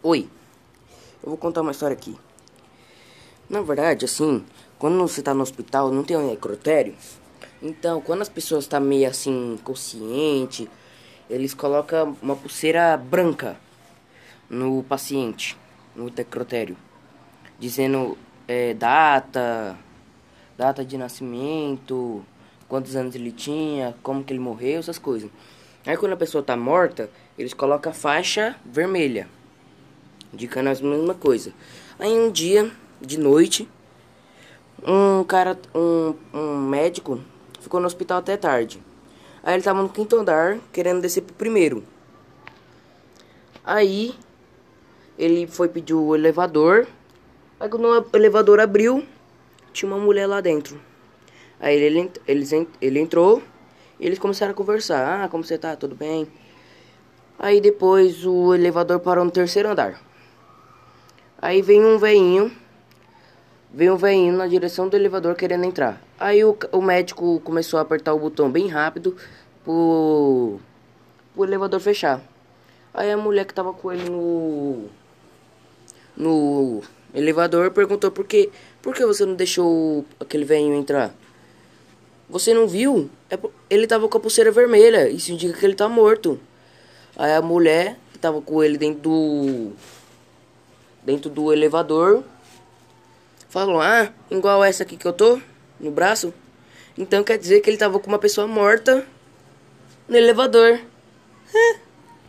Oi, eu vou contar uma história aqui. Na verdade, assim, quando você tá no hospital, não tem um necrotério. Então, quando as pessoas estão tá meio assim, consciente, eles colocam uma pulseira branca no paciente, no necrotério, dizendo é, data, data de nascimento, quantos anos ele tinha, como que ele morreu, essas coisas. Aí quando a pessoa tá morta, eles colocam a faixa vermelha indicando a mesma coisa. Aí um dia, de noite, um cara, um, um médico, ficou no hospital até tarde. Aí ele tava no quinto andar, querendo descer pro primeiro. Aí ele foi pedir o elevador. Aí quando o elevador abriu, tinha uma mulher lá dentro. Aí ele, ele, ele entrou e eles começaram a conversar. Ah, como você tá? Tudo bem? Aí depois o elevador parou no terceiro andar. Aí vem um veinho, vem um veinho na direção do elevador querendo entrar. Aí o, o médico começou a apertar o botão bem rápido pro, pro elevador fechar. Aí a mulher que tava com ele no no elevador perguntou por que por que você não deixou aquele velhinho entrar? Você não viu? É, ele tava com a pulseira vermelha, isso indica que ele tá morto. Aí a mulher que tava com ele dentro do dentro do elevador. Falou, ah, igual essa aqui que eu tô, no braço. Então quer dizer que ele tava com uma pessoa morta no elevador.